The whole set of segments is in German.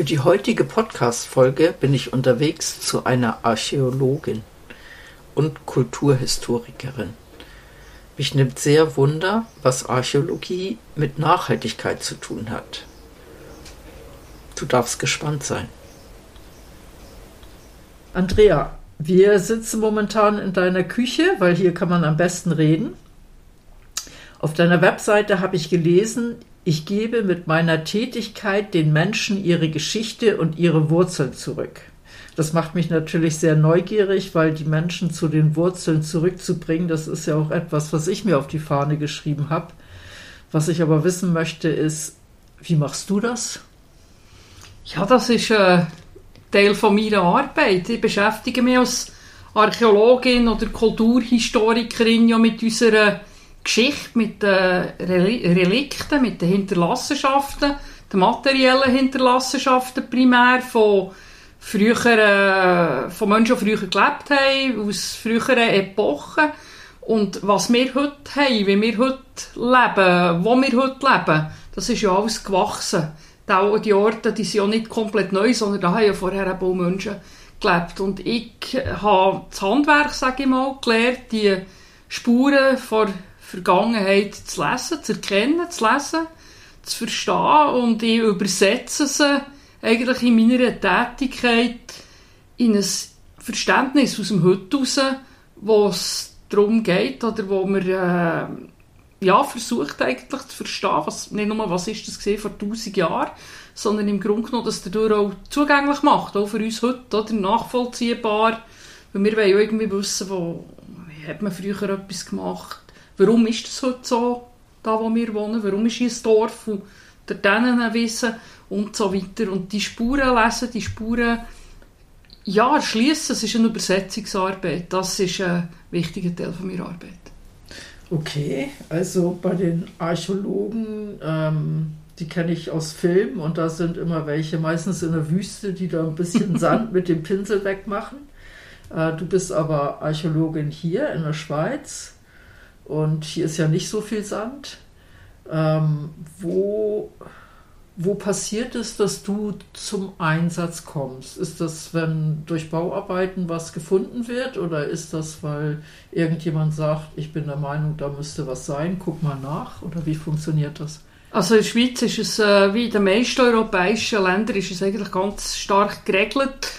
Für die heutige Podcast-Folge bin ich unterwegs zu einer Archäologin und Kulturhistorikerin. Mich nimmt sehr Wunder, was Archäologie mit Nachhaltigkeit zu tun hat. Du darfst gespannt sein. Andrea, wir sitzen momentan in deiner Küche, weil hier kann man am besten reden. Auf deiner Webseite habe ich gelesen, ich gebe mit meiner Tätigkeit den Menschen ihre Geschichte und ihre Wurzeln zurück. Das macht mich natürlich sehr neugierig, weil die Menschen zu den Wurzeln zurückzubringen, das ist ja auch etwas, was ich mir auf die Fahne geschrieben habe. Was ich aber wissen möchte, ist, wie machst du das? Ja, das ist ein Teil von meiner Arbeit. Ich beschäftige mich als Archäologin oder Kulturhistorikerin ja mit unserer Geschichte, mit den Relikten, mit den Hinterlassenschaften, den materiellen Hinterlassenschaften primär von früheren, von Menschen, die früher gelebt haben, aus früheren Epochen. Und was wir heute haben, wie wir heute leben, wo wir heute leben, das ist ja alles gewachsen. Die Orte die sind ja nicht komplett neu, sondern da haben ja vorher auch Menschen gelebt. Und ich habe das Handwerk, sage ich mal, gelernt, die Spuren von Vergangenheit zu lesen, zu erkennen, zu lesen, zu verstehen und ich übersetze sie eigentlich in meiner Tätigkeit in ein Verständnis aus dem Heute raus, wo es darum geht oder wo man äh, ja, versucht eigentlich zu verstehen, was, nicht nur was ist das gesehen vor tausend Jahren, sondern im Grunde genommen das dadurch auch zugänglich macht, auch für uns heute, oder? Nachvollziehbar, weil wir wollen ja irgendwie wissen, wo, hat man früher etwas gemacht, Warum ist das heute so, da wo wir wohnen? Warum ist hier ein Dorf und dort wissen und so weiter. Und die Spuren lesen, die Spuren ja, erschließen, das ist eine Übersetzungsarbeit. Das ist ein wichtiger Teil von meiner Arbeit. Okay, also bei den Archäologen, ähm, die kenne ich aus Filmen und da sind immer welche, meistens in der Wüste, die da ein bisschen Sand mit dem Pinsel wegmachen. Äh, du bist aber Archäologin hier in der Schweiz. Und hier ist ja nicht so viel Sand. Ähm, wo, wo passiert es, dass du zum Einsatz kommst? Ist das, wenn durch Bauarbeiten was gefunden wird oder ist das, weil irgendjemand sagt, ich bin der Meinung, da müsste was sein, guck mal nach? Oder wie funktioniert das? Also in der Schweiz ist es, äh, wie in den meisten europäischen Ländern, ist es eigentlich ganz stark geregelt.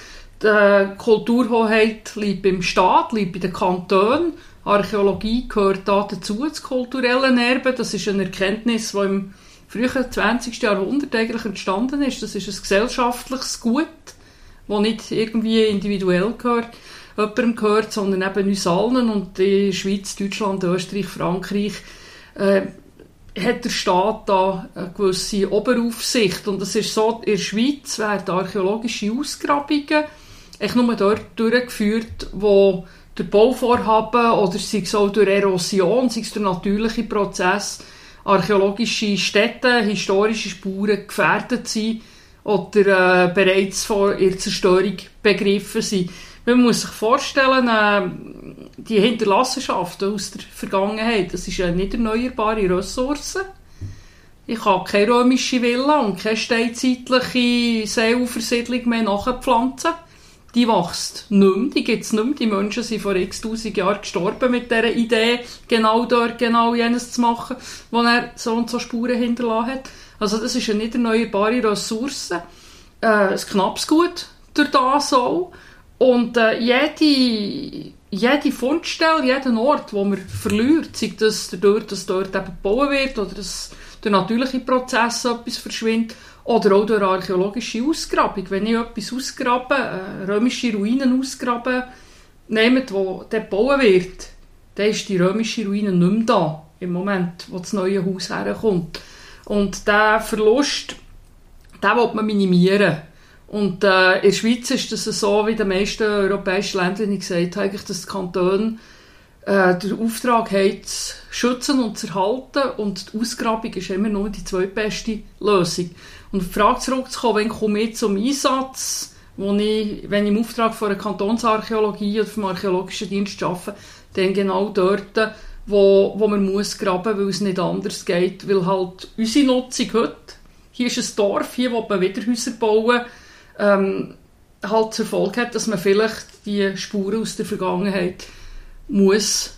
Die Kulturhoheit liegt beim Staat, liegt bei den Kantonen Archäologie gehört da dazu, das kulturelle Erbe. Das ist eine Erkenntnis, die im frühen 20. Jahrhundert eigentlich entstanden ist. Das ist ein gesellschaftliches Gut, das nicht irgendwie individuell gehört, jemandem gehört, sondern eben uns allen. Und in Schweiz, Deutschland, Österreich, Frankreich äh, hat der Staat da eine gewisse Oberaufsicht. Und es ist so, in der Schweiz werden archäologische Ausgrabungen echt nur dort durchgeführt, wo durch Bauvorhaben oder sei es auch durch Erosion, sei es durch natürliche Prozesse, archäologische Städte, historische Spuren gefährdet sind oder äh, bereits vor ihrer Zerstörung begriffen sind. Man muss sich vorstellen, äh, die Hinterlassenschaften aus der Vergangenheit, das ist eine nicht erneuerbare Ressource. Ich habe keine römische Villa und keine steinzeitliche Seeufersiedlung mehr nachpflanzen die wächst nicht mehr, die gibt es nicht mehr. Die Menschen sind vor x tausend Jahren gestorben mit dieser Idee, genau dort, genau jenes zu machen, wo er so und so Spuren hinterlassen hat. Also das ist eine nicht erneuerbare Ressource, äh, ein knappes Gut durch das auch. Und äh, jede, jede Fundstelle, jeden Ort, wo man verliert, sei das dadurch, dass dort eben gebaut wird oder dass der natürliche Prozess etwas verschwindet, oder auch durch archäologische Ausgrabung. Wenn ich etwas ausgrabe, äh, römische Ruinen ausgrabe, nehmt, wo dort gebaut wird, dann ist die römische Ruine nicht mehr da, im Moment, wo das neue Haus herkommt. Und der Verlust, den will man minimieren. Und äh, in der Schweiz ist das so, wie den meisten europäischen ich gesagt habe, eigentlich, dass die Kantone äh, den Auftrag haben, zu schützen und zu erhalten und die Ausgrabung ist immer nur die zweitbeste Lösung. Und die Frage zurückzukommen, wenn komme ich zum Einsatz, wo ich, wenn ich im Auftrag von einer Kantonsarchäologie oder vom Archäologischen Dienst arbeite, dann genau dort, wo, wo man muss graben, weil es nicht anders geht, weil halt unsere Nutzung heute, hier ist ein Dorf, hier will man wieder Häuser bauen, ähm, halt zur Folge hat, dass man vielleicht die Spuren aus der Vergangenheit muss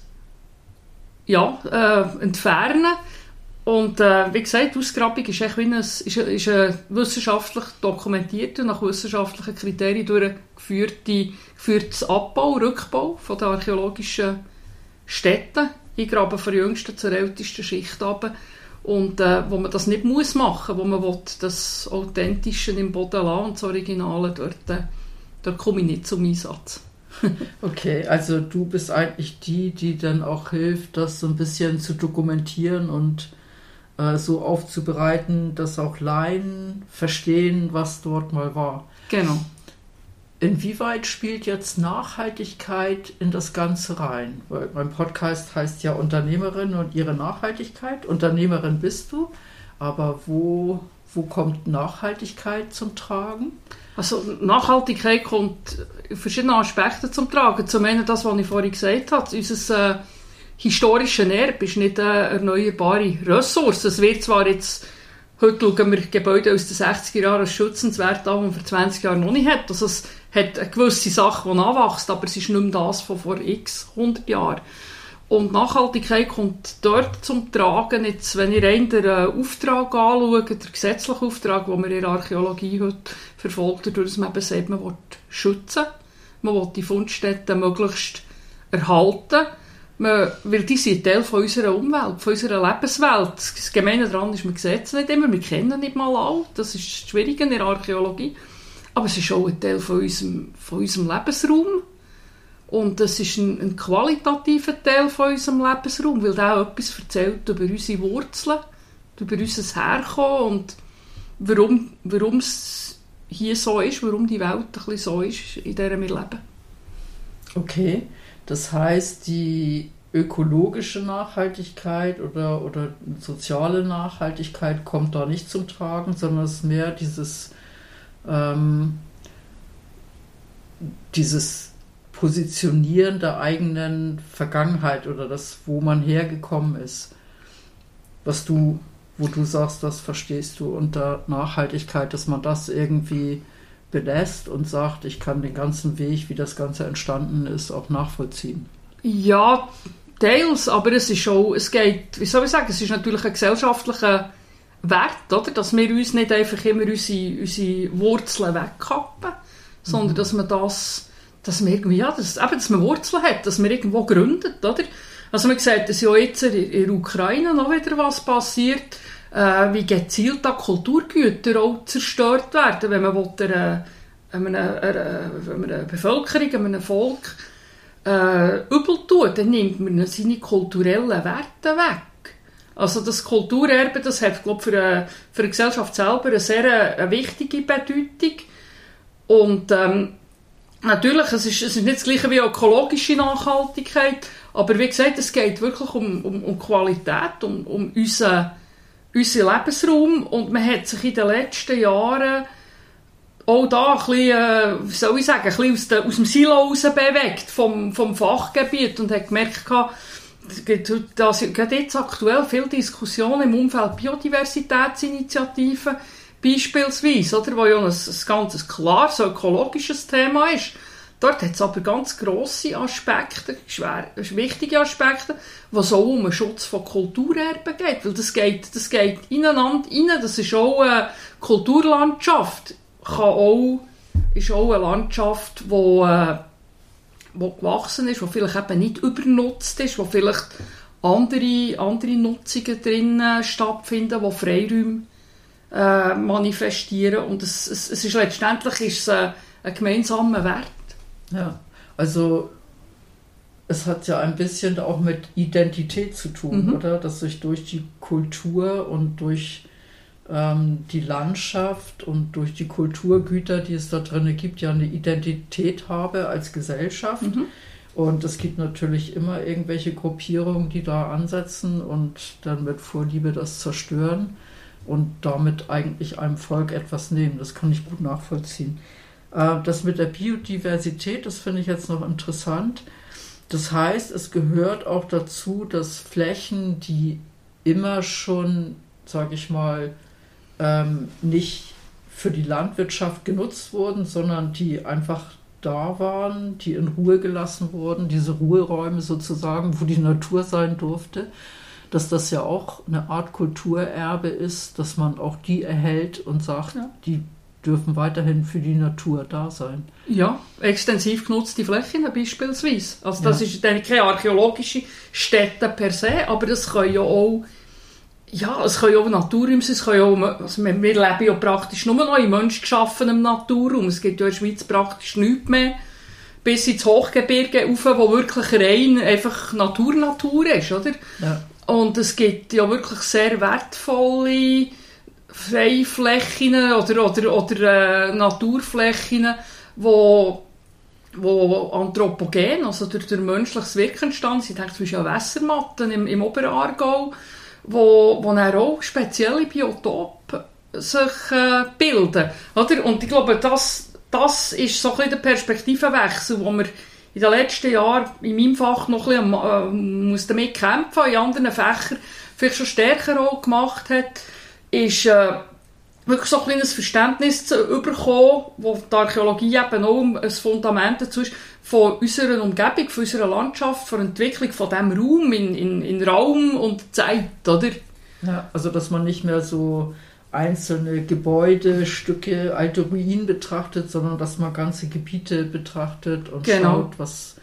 ja, äh, entfernen und äh, wie gesagt, die Ausgrabung ist, echt wie ein, ist, ist eine wissenschaftlich dokumentierte, nach wissenschaftlichen Kriterien durchgeführte geführtes Abbau, Rückbau von den archäologischen Städten. Ich grabe von der jüngsten zur ältesten Schicht ab. Und äh, wo man das nicht muss machen, wo man will, das Authentische im Boden lassen und das Originale, dort, äh, dort komme ich nicht zum Einsatz. okay, also du bist eigentlich die, die dann auch hilft, das so ein bisschen zu dokumentieren und äh, so aufzubereiten, dass auch Laien verstehen, was dort mal war. Genau. Inwieweit spielt jetzt Nachhaltigkeit in das Ganze rein? Weil mein Podcast heißt ja Unternehmerin und ihre Nachhaltigkeit. Unternehmerin bist du, aber wo, wo kommt Nachhaltigkeit zum Tragen? Also Nachhaltigkeit kommt in verschiedenen Aspekten zum Tragen. Zum einen das, was ich vorhin gesagt habe, unser äh, historisches Erbe ist nicht eine erneuerbare Ressource. Es wird zwar jetzt Heute schauen wir Gebäude aus den 60er Jahren als schützenswert an, die man vor 20 Jahren noch nicht hat. Also es hat eine gewisse Sache, die nachwächst, aber es ist nicht mehr das von vor x 100 Jahren. Und Nachhaltigkeit kommt dort zum Tragen, jetzt, wenn ich rein den äh, Auftrag anschaue, den gesetzlichen Auftrag, den man in der Archäologie heute verfolgt, dadurch, dass man eben sagt, man will schützen, man will die Fundstätten möglichst erhalten man, weil die sind Teil von unserer Umwelt, von unserer Lebenswelt. Das Gemeine daran ist, wir sehen es nicht immer, wir kennen nicht mal alle. Das ist schwierig in der Archäologie. Aber es ist auch ein Teil von unserem, von unserem Lebensraum. Und es ist ein, ein, qualitativer Teil von unserem Lebensraum, weil der auch etwas erzählt über unsere Wurzeln, über unser Herkommen und warum, warum es hier so ist, warum die Welt ein bisschen so ist, in der wir leben. Okay. Das heißt, die ökologische Nachhaltigkeit oder, oder soziale Nachhaltigkeit kommt da nicht zum Tragen, sondern es ist mehr dieses, ähm, dieses Positionieren der eigenen Vergangenheit oder das, wo man hergekommen ist. Was du, wo du sagst, das verstehst du unter Nachhaltigkeit, dass man das irgendwie belässt und sagt, ich kann den ganzen Weg, wie das Ganze entstanden ist, auch nachvollziehen. Ja, teils, aber es ist auch, es geht, wie soll ich sagen, es ist natürlich ein gesellschaftlicher Wert, oder? dass wir uns nicht einfach immer unsere, unsere Wurzeln wegkappen, sondern mhm. dass man das, dass wir irgendwie, ja, dass, eben, dass man Wurzeln hat, dass man irgendwo gründet, oder? Also man sieht, dass ja jetzt in der Ukraine noch wieder was passiert, äh, wie gezielt da Kulturgüter auch zerstört werden, wenn man will, einer, einer, einer, einer Bevölkerung, einem Volk äh, übel tut, dann nimmt man seine kulturellen Werte weg. Also das Kulturerbe, das hat, glaube für, eine, für eine Gesellschaft selber eine sehr eine wichtige Bedeutung. Und ähm, natürlich, es ist, es ist nicht das gleiche wie ökologische Nachhaltigkeit, aber wie gesagt, es geht wirklich um, um, um Qualität, um, um unseren unseren Lebensraum. Und man hat sich in den letzten Jahren auch da ein bisschen, äh, wie soll ich sagen, ein bisschen aus, de, aus dem Silo raus bewegt vom, vom Fachgebiet und hat gemerkt, es gibt jetzt aktuell viele Diskussionen im Umfeld Biodiversitätsinitiativen beispielsweise, oder, wo ja ein, ein ganz klares ökologisches Thema ist. Dort hat es aber ganz grosse Aspekte, schwer, wichtige Aspekte, was auch um den Schutz von Kulturerben geht. Weil das geht, das geht ineinander rein. Das ist auch eine Kulturlandschaft. Kann auch, ist auch eine Landschaft, wo, äh, wo gewachsen ist, wo vielleicht eben nicht übernutzt ist, wo vielleicht andere, andere Nutzungen drin stattfinden, wo Freiräume äh, manifestieren. Und es, es, es ist letztendlich ist es ein, ein gemeinsamer Wert. Ja, also es hat ja ein bisschen auch mit Identität zu tun, mhm. oder? Dass sich durch die Kultur und durch ähm, die Landschaft und durch die Kulturgüter, die es da drin gibt, ja eine Identität habe als Gesellschaft. Mhm. Und es gibt natürlich immer irgendwelche Gruppierungen, die da ansetzen und dann mit Vorliebe das zerstören und damit eigentlich einem Volk etwas nehmen. Das kann ich gut nachvollziehen. Äh, das mit der Biodiversität, das finde ich jetzt noch interessant. Das heißt, es gehört auch dazu, dass Flächen, die immer schon, sage ich mal, ähm, nicht für die Landwirtschaft genutzt wurden, sondern die einfach da waren, die in Ruhe gelassen wurden, diese Ruheräume sozusagen, wo die Natur sein durfte, dass das ja auch eine Art Kulturerbe ist, dass man auch die erhält und sagt, ja. die dürfen weiterhin für die Natur da sein. Ja, extensiv genutzte Flächen beispielsweise. Also das ja. ist dann keine archäologische Stätte per se, aber das können ja auch ja, es können auch Naturräume sein, es können auch, also wir, wir leben ja praktisch nur noch in menschgeschaffenem Naturraum. Es gibt ja in der Schweiz praktisch nichts mehr, bis ins Hochgebirge rauf, wo wirklich rein einfach Natur-Natur ist, oder? Ja. Und es gibt ja wirklich sehr wertvolle Freiflächen oder, oder, oder äh, Naturflächen, wo, wo anthropogen, also durch, durch menschliches Wirken entstanden sind. Ich denke zum Beispiel an Wässermatten im, im Oberaargau, wo, wo dann auch spezielle Biotope sich äh, bilden. Oder? Und ich glaube, das, das ist so ein bisschen der Perspektivenwechsel, wo wir in den letzten Jahren in meinem Fach noch ein bisschen äh, muss damit kämpfen, in anderen Fächern vielleicht schon stärker auch gemacht hat, ist äh, wirklich so ein kleines Verständnis zu bekommen, wo die Archäologie eben auch ein Fundament dazu ist, von unserer Umgebung, von unserer Landschaft, von der Entwicklung von diesem Raum in, in, in Raum und Zeit, oder? Ja, also dass man nicht mehr so einzelne Gebäude, Stücke, alte Ruinen betrachtet, sondern dass man ganze Gebiete betrachtet und genau. schaut, was,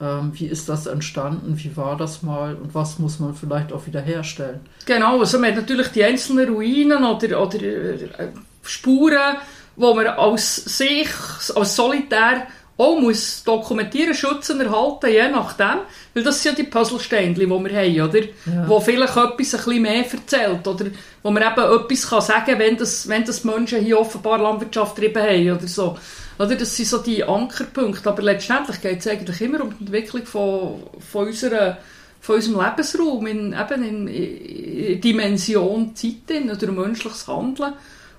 ähm, wie ist das entstanden, wie war das mal und was muss man vielleicht auch wieder herstellen. Genau, also man hat natürlich die einzelnen Ruinen oder, oder äh, Spuren, wo man aus sich, als solitär auch muss dokumentieren, schützen, erhalten, je nachdem. Weil das sind ja die Puzzlesteine, die wir haben, oder? Ja. Wo vielleicht etwas ein bisschen mehr erzählt, oder wo man eben etwas kann sagen kann, wenn das, wenn das Menschen hier offenbar Landwirtschaft drin haben, oder so. Oder das sind so die Ankerpunkte. Aber letztendlich geht es eigentlich immer um die Entwicklung von, von, unserer, von unserem Lebensraum, in, eben in, in Dimension Zeit, in, oder menschliches Handeln.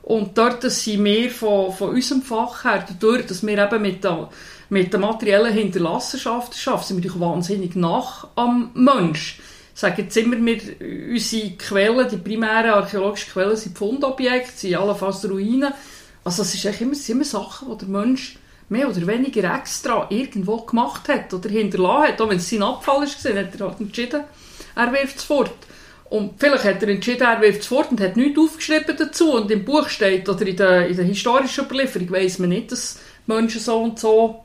Und dort sind wir von, von unserem Fach her, dadurch, dass wir eben mit der, mit der materiellen Hinterlassenschaft arbeiten, sind wir natürlich wahnsinnig nach am Mensch. Sagen jetzt immer, wir, unsere Quellen, die primären archäologischen Quellen sind Fundobjekte, sind allenfalls Ruinen. Also es ist immer, sind immer Sachen, die der Mensch mehr oder weniger extra irgendwo gemacht hat oder hinterlassen hat. Auch wenn es sein Abfall war, hat er halt entschieden, er wirft es fort. Und vielleicht hat er entschieden, er wirft es fort und hat nichts aufgeschrieben dazu. Und im Buch steht, oder in der, in der historischen Überlieferung, weiss man nicht, dass Menschen so und so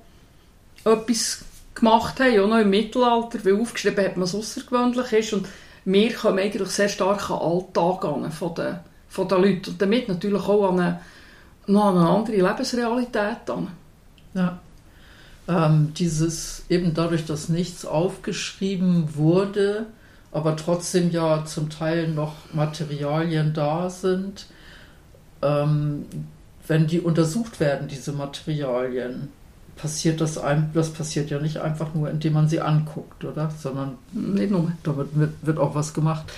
etwas gemacht haben, auch noch im Mittelalter, weil aufgeschrieben hat, was außergewöhnlich ist. Und wir kommen eigentlich sehr stark an den Alltag an von den, von den Leuten. Und damit natürlich auch an eine, noch an eine andere Lebensrealität an. Ja. Ähm, dieses, eben dadurch, dass nichts aufgeschrieben wurde, aber trotzdem ja zum Teil noch Materialien da sind. Ähm, wenn die untersucht werden, diese Materialien, passiert das, ein, das passiert ja nicht einfach nur, indem man sie anguckt, oder? Sondern nee, damit wird, wird auch was gemacht.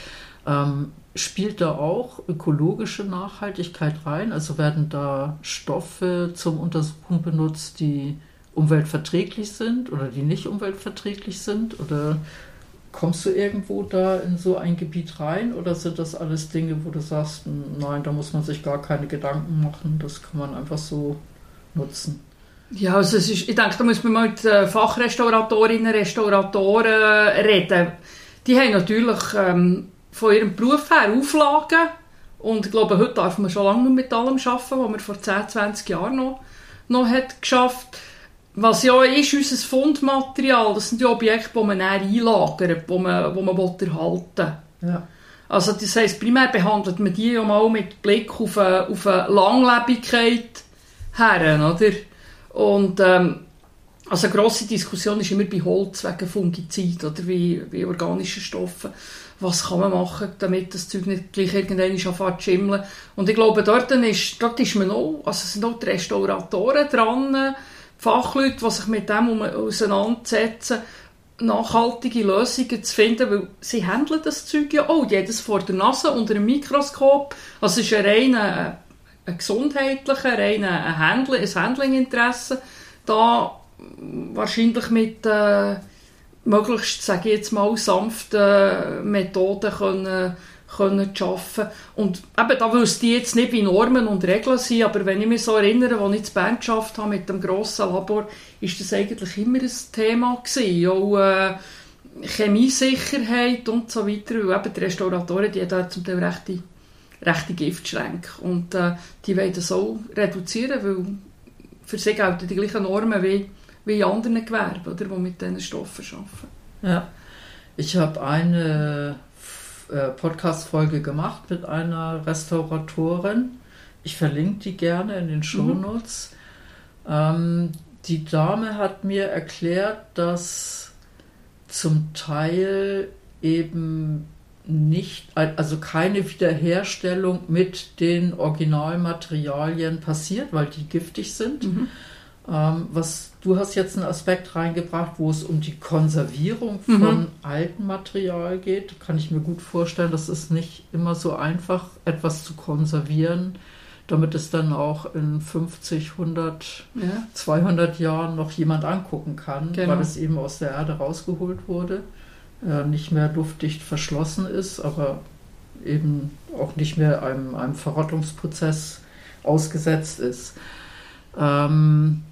Ähm, spielt da auch ökologische Nachhaltigkeit rein? Also werden da Stoffe zum Untersuchen benutzt, die umweltverträglich sind oder die nicht umweltverträglich sind? Oder Kommst du irgendwo da in so ein Gebiet rein oder sind das alles Dinge, wo du sagst, nein, da muss man sich gar keine Gedanken machen, das kann man einfach so nutzen? Ja, also ist, ich denke, da muss man mal mit Fachrestauratorinnen, Restauratoren reden. Die haben natürlich ähm, von ihrem Beruf her Auflagen und ich glaube, heute darf man schon lange mit allem arbeiten, was man vor 10, 20 Jahren noch, noch hat geschafft hat. Was ja ist unser Fundmaterial, das sind die Objekte, die man einlagert, die man, die man erhalten will. Ja. Also das heisst, primär behandelt man die ja mal mit Blick auf eine, auf eine Langlebigkeit her, oder? Und ähm, also eine grosse Diskussion ist immer bei Holz wegen Fungizid oder wie, wie organischen Stoffen, was kann man machen, damit das Zeug nicht gleich irgendwann anfängt zu schimmeln. Und ich glaube, dort ist, dort ist man auch, also sind auch die Restauratoren dran, Fachleute, die sich mit dem auseinandersetzen, nachhaltige Lösungen zu finden, weil sie handeln das Zeug ja auch, jedes vor der Nase unter einem Mikroskop. Also es ist ein reiner ein gesundheitlicher, rein ein, Handling, ein Handlinginteresse, da wahrscheinlich mit äh, möglichst, sage ich jetzt mal, sanften Methoden können, können arbeiten. Und eben, da wüsste ich jetzt nicht, wie Normen und Regeln sind, aber wenn ich mich so erinnere, als ich in Bern geschafft habe mit dem grossen Labor, ist das eigentlich immer ein Thema gewesen. Auch äh, Chemiesicherheit und so weiter, weil eben die Restauratoren, die haben zum Teil rechte rechte Giftschränke. Und äh, die wollen das auch reduzieren, weil für sie gelten die gleichen Normen wie, wie in anderen Gewerben, oder, die mit diesen Stoffen arbeiten. Ja, ich habe eine äh, Podcast-Folge gemacht mit einer Restauratorin. Ich verlinke die gerne in den Shownotes. Mhm. Ähm, die Dame hat mir erklärt, dass zum Teil eben nicht, also keine Wiederherstellung mit den Originalmaterialien passiert, weil die giftig sind. Mhm. Ähm, was du hast jetzt einen Aspekt reingebracht, wo es um die Konservierung mhm. von mhm. altem Material geht. Kann ich mir gut vorstellen, das ist nicht immer so einfach, etwas zu konservieren, damit es dann auch in 50, 100, ja. 200 Jahren noch jemand angucken kann, genau. weil es eben aus der Erde rausgeholt wurde äh, nicht mehr luftdicht verschlossen ist, aber eben auch nicht mehr einem, einem Verrottungsprozess ausgesetzt ist. Ähm,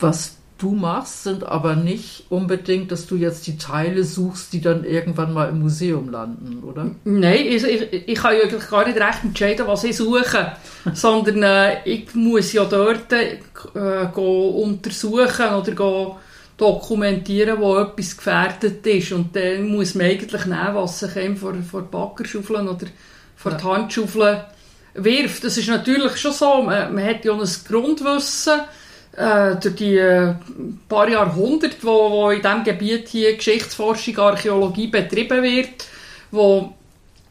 was du machst, sind aber nicht unbedingt, dass du jetzt die Teile suchst, die dann irgendwann mal im Museum landen, oder? Nein, ich, ich, ich kann ja gar nicht recht entscheiden, was ich suche, sondern äh, ich muss ja dort äh, untersuchen oder dokumentieren, wo etwas gefährdet ist. Und dann muss man eigentlich nehmen, was sich einem vor, vor die Backerschaufeln oder vor ja. die Handschaufeln wirft. Das ist natürlich schon so. Man, man hat ja ein Grundwissen äh, durch die äh, paar Jahrhunderte, wo, wo in diesem Gebiet hier Geschichtsforschung, Archäologie betrieben wird, wo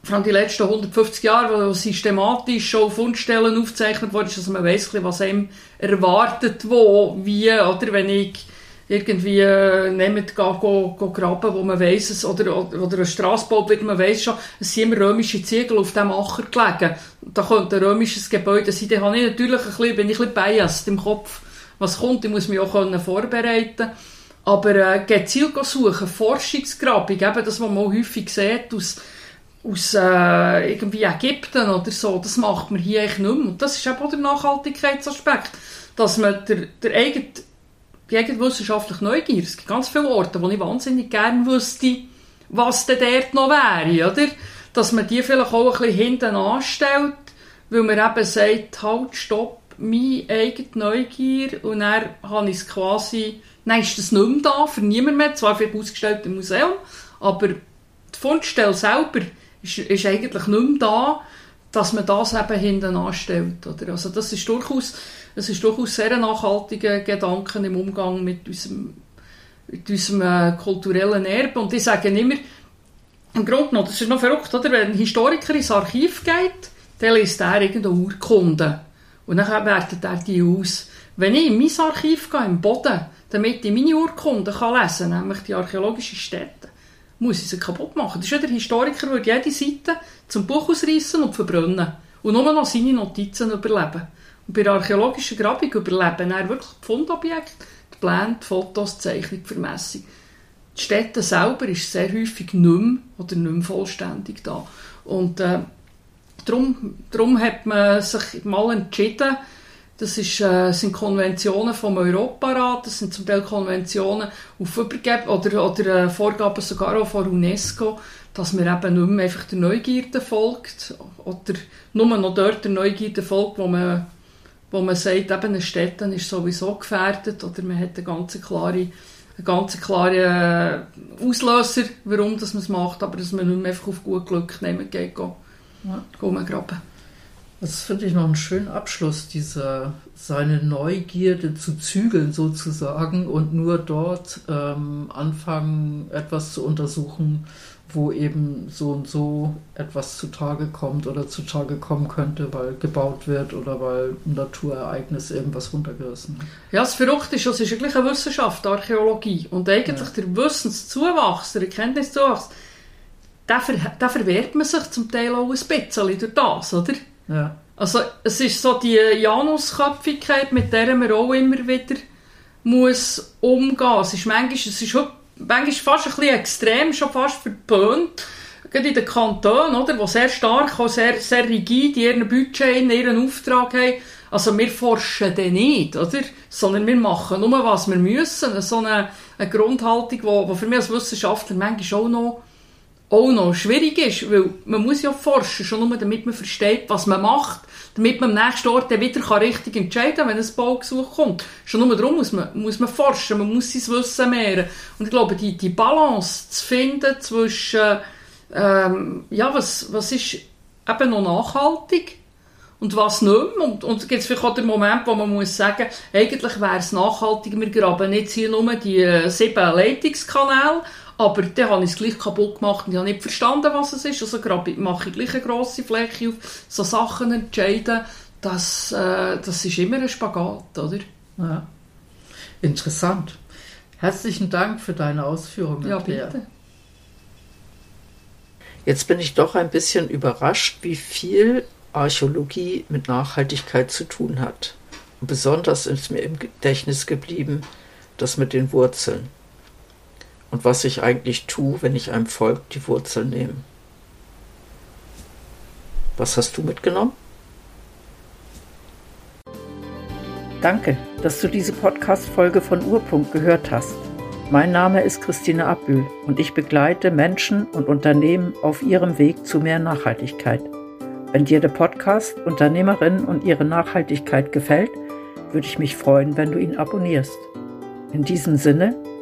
vor allem die letzten 150 Jahre, wo systematisch schon Fundstellen aufgezeichnet wurden, dass man weiss, was einem erwartet, wo, wie, oder wenn ich irgendwie äh, nehmt, go, go, graben, wo man weiss, es, oder, oder ein Strassbau wird, man weiss schon, es sind immer römische Ziegel auf dem Acher gelegen. Da könnte ein römisches Gebäude sein. Da habe ich natürlich ein bisschen, bin ich ein bisschen biased im Kopf, was kommt. Ich muss mich auch können vorbereiten Aber äh, gezielt suchen, Forschungsgrabung, eben das, was man häufig sieht, aus aus äh, irgendwie Ägypten oder so, das macht man hier eigentlich nicht mehr. Und das ist eben auch der Nachhaltigkeitsaspekt, dass man der, der eigene gegen wissenschaftlich Neugier. Es gibt ganz viele Orte, wo ich wahnsinnig gerne wüsste, was denn dort noch wäre, oder? Dass man die vielleicht auch ein bisschen hinten anstellt, weil man eben sagt, halt, stopp, meine eigene Neugier und dann habe ich es quasi, dann ist das nicht mehr da, für niemand mehr, zwar vielleicht ausgestellt im Museum, aber die Fundstelle selber ist, ist eigentlich nicht mehr da, dass man das eben hinten anstellt, oder? Also das ist durchaus es ist durchaus sehr nachhaltiger Gedanken im Umgang mit unserem, mit unserem äh, kulturellen Erbe. Und ich sage immer, im Grunde genommen, das ist noch verrückt, oder? wenn ein Historiker ins Archiv geht, dann liest er irgendeine Urkunde. Und dann wertet er die aus. Wenn ich in mein Archiv gehe, im Boden, damit ich meine Urkunden kann lesen kann, nämlich die archäologischen Städte, muss ich sie kaputt machen. Das ist ja der Historiker, der jede Seite zum Buch ausreißen und verbrennen. Und nur noch seine Notizen überleben. Und bei der archäologischen Grabung überleben er wirklich die Fundobjekte, die Pläne, die Fotos, die Zeichnung, die Vermessung. Die Städte selber ist sehr häufig nicht mehr oder nicht mehr vollständig da. Und äh, darum, darum hat man sich mal entschieden, das ist, äh, sind Konventionen vom Europarat, das sind zum Teil Konventionen auf Übergeben oder, oder äh, Vorgaben sogar auch von UNESCO, dass man eben nicht mehr einfach der Neugierde folgt oder nur noch dort der Neugierde folgt, wo man wo man sagt, eben ein Städten ist sowieso gefährdet oder man hat eine ganz klare, einen ganz klaren Auslöser, warum das man es macht, aber dass man nicht mehr einfach auf gut Glück nehmen geht, ja. Das finde ich noch einen schönen Abschluss, dieser seine Neugierde zu zügeln sozusagen und nur dort ähm, anfangen, etwas zu untersuchen, wo eben so und so etwas zutage kommt oder zutage kommen könnte, weil gebaut wird oder weil ein Naturereignis irgendwas runtergerissen hat. Ja, das Verrückte ist, es ist eigentlich eine Wissenschaft, Archäologie. Und eigentlich ja. der Wissenszuwachs, der Erkenntniszuwachs, da, ver verwehrt man sich zum Teil auch ein bisschen durch das, oder? Ja. Also es ist so die Janusköpfigkeit, mit der man auch immer wieder muss umgehen. Es ist manchmal, es ist manchmal fast ein bisschen extrem, schon fast verpönt. Gerade in den Kantonen, oder, die sehr stark, auch sehr, sehr rigid in ihren Budget, in ihren Auftrag haben. Also wir forschen den nicht, oder? Sondern wir machen nur, was wir müssen. So eine, eine Grundhaltung, die für mich als Wissenschaftler manchmal auch noch auch noch schwierig ist, weil man muss ja forschen, schon nur damit man versteht, was man macht, damit man am nächsten Ort dann wieder richtig entscheiden kann, wenn ein Baugesuch kommt. Schon nur darum muss man, muss man forschen, man muss sein Wissen mehren. Und ich glaube, die, die Balance zu finden zwischen, ähm, ja, was, was ist eben noch nachhaltig und was nicht mehr. Und, und gibt es vielleicht auch den Moment, wo man muss sagen, eigentlich wäre es nachhaltiger, wir graben jetzt hier nur die äh, sieben Leitungskanäle, aber dann habe ich es gleich kaputt gemacht und ich habe nicht verstanden, was es ist. Also gerade mache ich gleich eine grosse Fläche auf. So Sachen entscheiden, das, äh, das ist immer ein Spagat, oder? Ja. Interessant. Herzlichen Dank für deine Ausführungen. Ja, bitte. Jetzt bin ich doch ein bisschen überrascht, wie viel Archäologie mit Nachhaltigkeit zu tun hat. Und besonders ist mir im Gedächtnis geblieben, das mit den Wurzeln und was ich eigentlich tue, wenn ich einem Volk die Wurzel nehme. Was hast du mitgenommen? Danke, dass du diese Podcast-Folge von Urpunkt gehört hast. Mein Name ist Christine Abbühl und ich begleite Menschen und Unternehmen auf ihrem Weg zu mehr Nachhaltigkeit. Wenn dir der Podcast Unternehmerinnen und ihre Nachhaltigkeit gefällt, würde ich mich freuen, wenn du ihn abonnierst. In diesem Sinne,